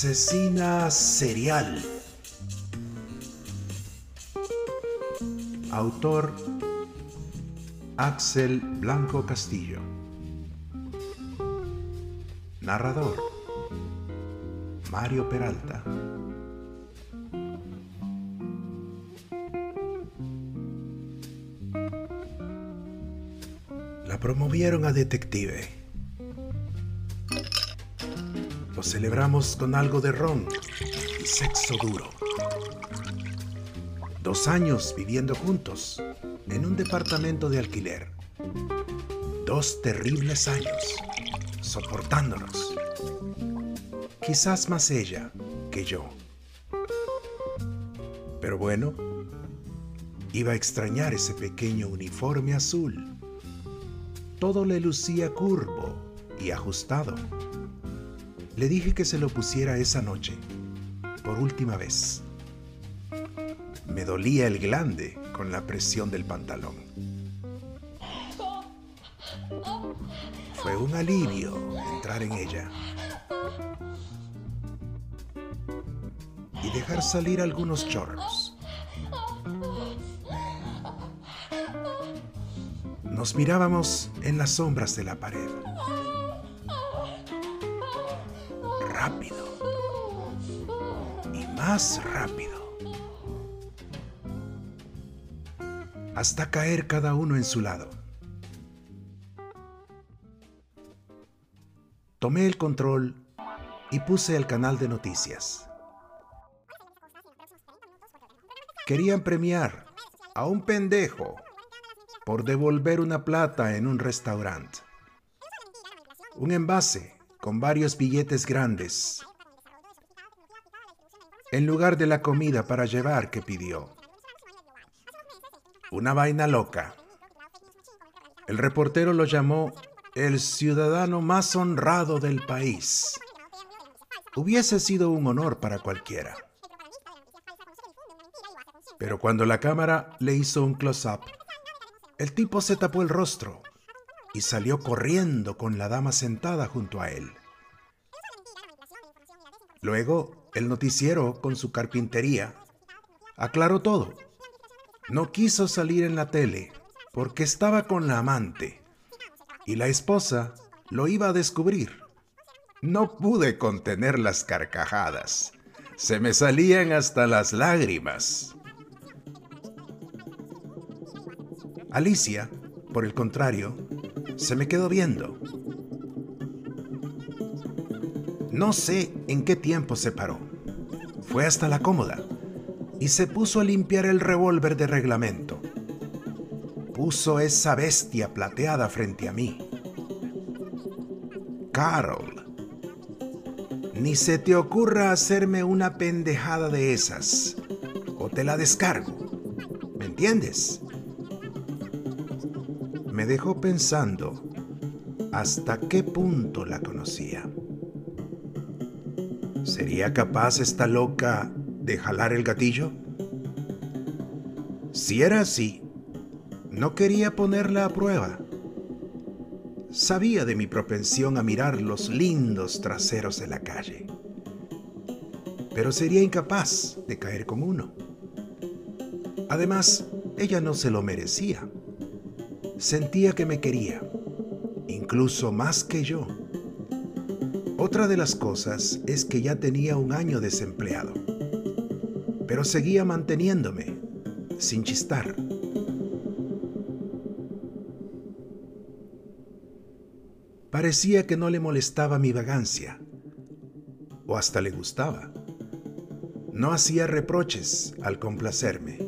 Asesina serial. Autor Axel Blanco Castillo. Narrador Mario Peralta. La promovieron a detective. Celebramos con algo de ron y sexo duro. Dos años viviendo juntos en un departamento de alquiler. Dos terribles años soportándonos. Quizás más ella que yo. Pero bueno, iba a extrañar ese pequeño uniforme azul. Todo le lucía curvo y ajustado. Le dije que se lo pusiera esa noche, por última vez. Me dolía el glande con la presión del pantalón. Fue un alivio entrar en ella y dejar salir algunos chorros. Nos mirábamos en las sombras de la pared. Más rápido. Hasta caer cada uno en su lado. Tomé el control y puse el canal de noticias. Querían premiar a un pendejo por devolver una plata en un restaurante. Un envase con varios billetes grandes en lugar de la comida para llevar que pidió. Una vaina loca. El reportero lo llamó el ciudadano más honrado del país. Hubiese sido un honor para cualquiera. Pero cuando la cámara le hizo un close-up, el tipo se tapó el rostro y salió corriendo con la dama sentada junto a él. Luego, el noticiero, con su carpintería, aclaró todo. No quiso salir en la tele porque estaba con la amante y la esposa lo iba a descubrir. No pude contener las carcajadas. Se me salían hasta las lágrimas. Alicia, por el contrario, se me quedó viendo. No sé en qué tiempo se paró. Fue hasta la cómoda y se puso a limpiar el revólver de reglamento puso esa bestia plateada frente a mí. Carol, ni se te ocurra hacerme una pendejada de esas, o te la descargo. ¿Me entiendes? Me dejó pensando hasta qué punto la conocía. ¿Sería capaz esta loca de jalar el gatillo? Si era así, no quería ponerla a prueba. Sabía de mi propensión a mirar los lindos traseros de la calle, pero sería incapaz de caer con uno. Además, ella no se lo merecía. Sentía que me quería, incluso más que yo. Otra de las cosas es que ya tenía un año desempleado, pero seguía manteniéndome, sin chistar. Parecía que no le molestaba mi vagancia, o hasta le gustaba. No hacía reproches al complacerme,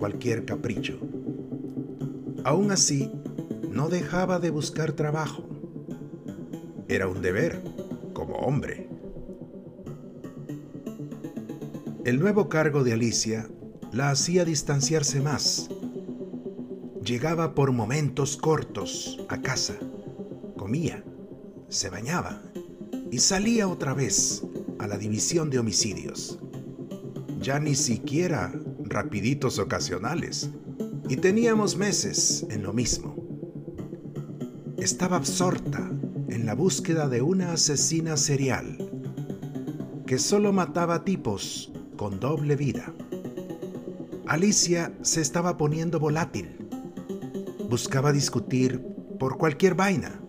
cualquier capricho. Aún así, no dejaba de buscar trabajo. Era un deber, como hombre. El nuevo cargo de Alicia la hacía distanciarse más. Llegaba por momentos cortos a casa comía, se bañaba y salía otra vez a la división de homicidios. Ya ni siquiera rapiditos ocasionales. Y teníamos meses en lo mismo. Estaba absorta en la búsqueda de una asesina serial. que solo mataba tipos con doble vida. Alicia se estaba poniendo volátil. Buscaba discutir por cualquier vaina.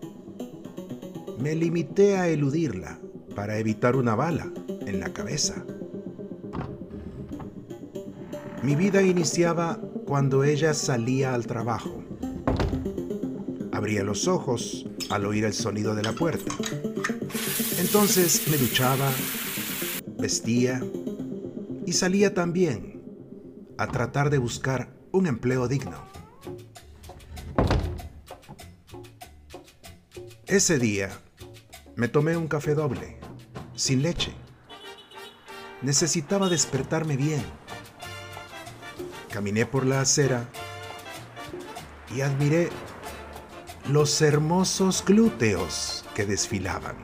Me limité a eludirla para evitar una bala en la cabeza. Mi vida iniciaba cuando ella salía al trabajo. Abría los ojos al oír el sonido de la puerta. Entonces me duchaba, vestía y salía también a tratar de buscar un empleo digno. Ese día me tomé un café doble, sin leche. Necesitaba despertarme bien. Caminé por la acera y admiré los hermosos glúteos que desfilaban.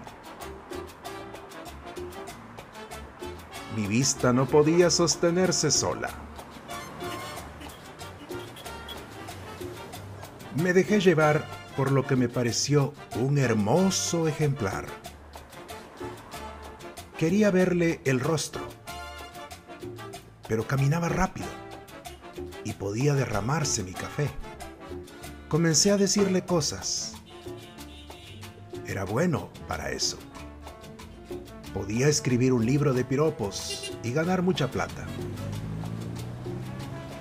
Mi vista no podía sostenerse sola. Me dejé llevar por lo que me pareció un hermoso ejemplar. Quería verle el rostro, pero caminaba rápido y podía derramarse mi café. Comencé a decirle cosas. Era bueno para eso. Podía escribir un libro de piropos y ganar mucha plata.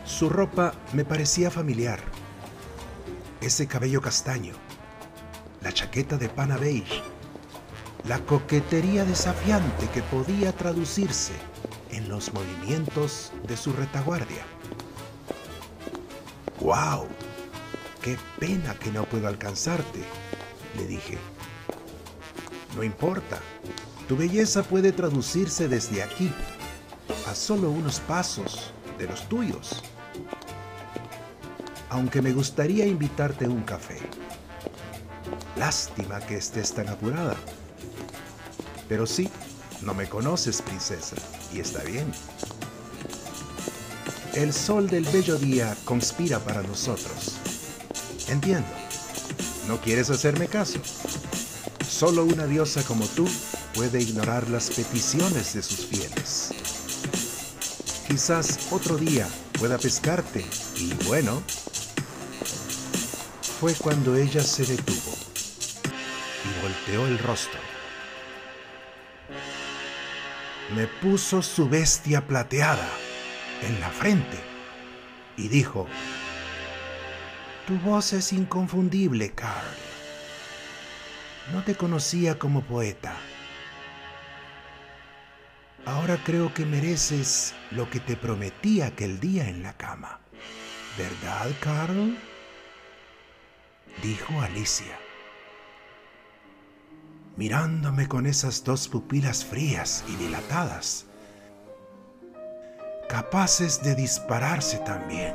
Su ropa me parecía familiar. Ese cabello castaño, la chaqueta de pana beige, la coquetería desafiante que podía traducirse en los movimientos de su retaguardia. ¡Wow! ¡Qué pena que no puedo alcanzarte! le dije. No importa, tu belleza puede traducirse desde aquí, a solo unos pasos de los tuyos. Aunque me gustaría invitarte a un café. Lástima que estés tan apurada. Pero sí, no me conoces, princesa, y está bien. El sol del bello día conspira para nosotros. Entiendo. ¿No quieres hacerme caso? Solo una diosa como tú puede ignorar las peticiones de sus fieles. Quizás otro día pueda pescarte y bueno, fue cuando ella se detuvo y volteó el rostro. Me puso su bestia plateada en la frente y dijo, Tu voz es inconfundible, Carl. No te conocía como poeta Ahora creo que mereces lo que te prometí aquel día en la cama. ¿Verdad, Carl? Dijo Alicia, mirándome con esas dos pupilas frías y dilatadas, capaces de dispararse también,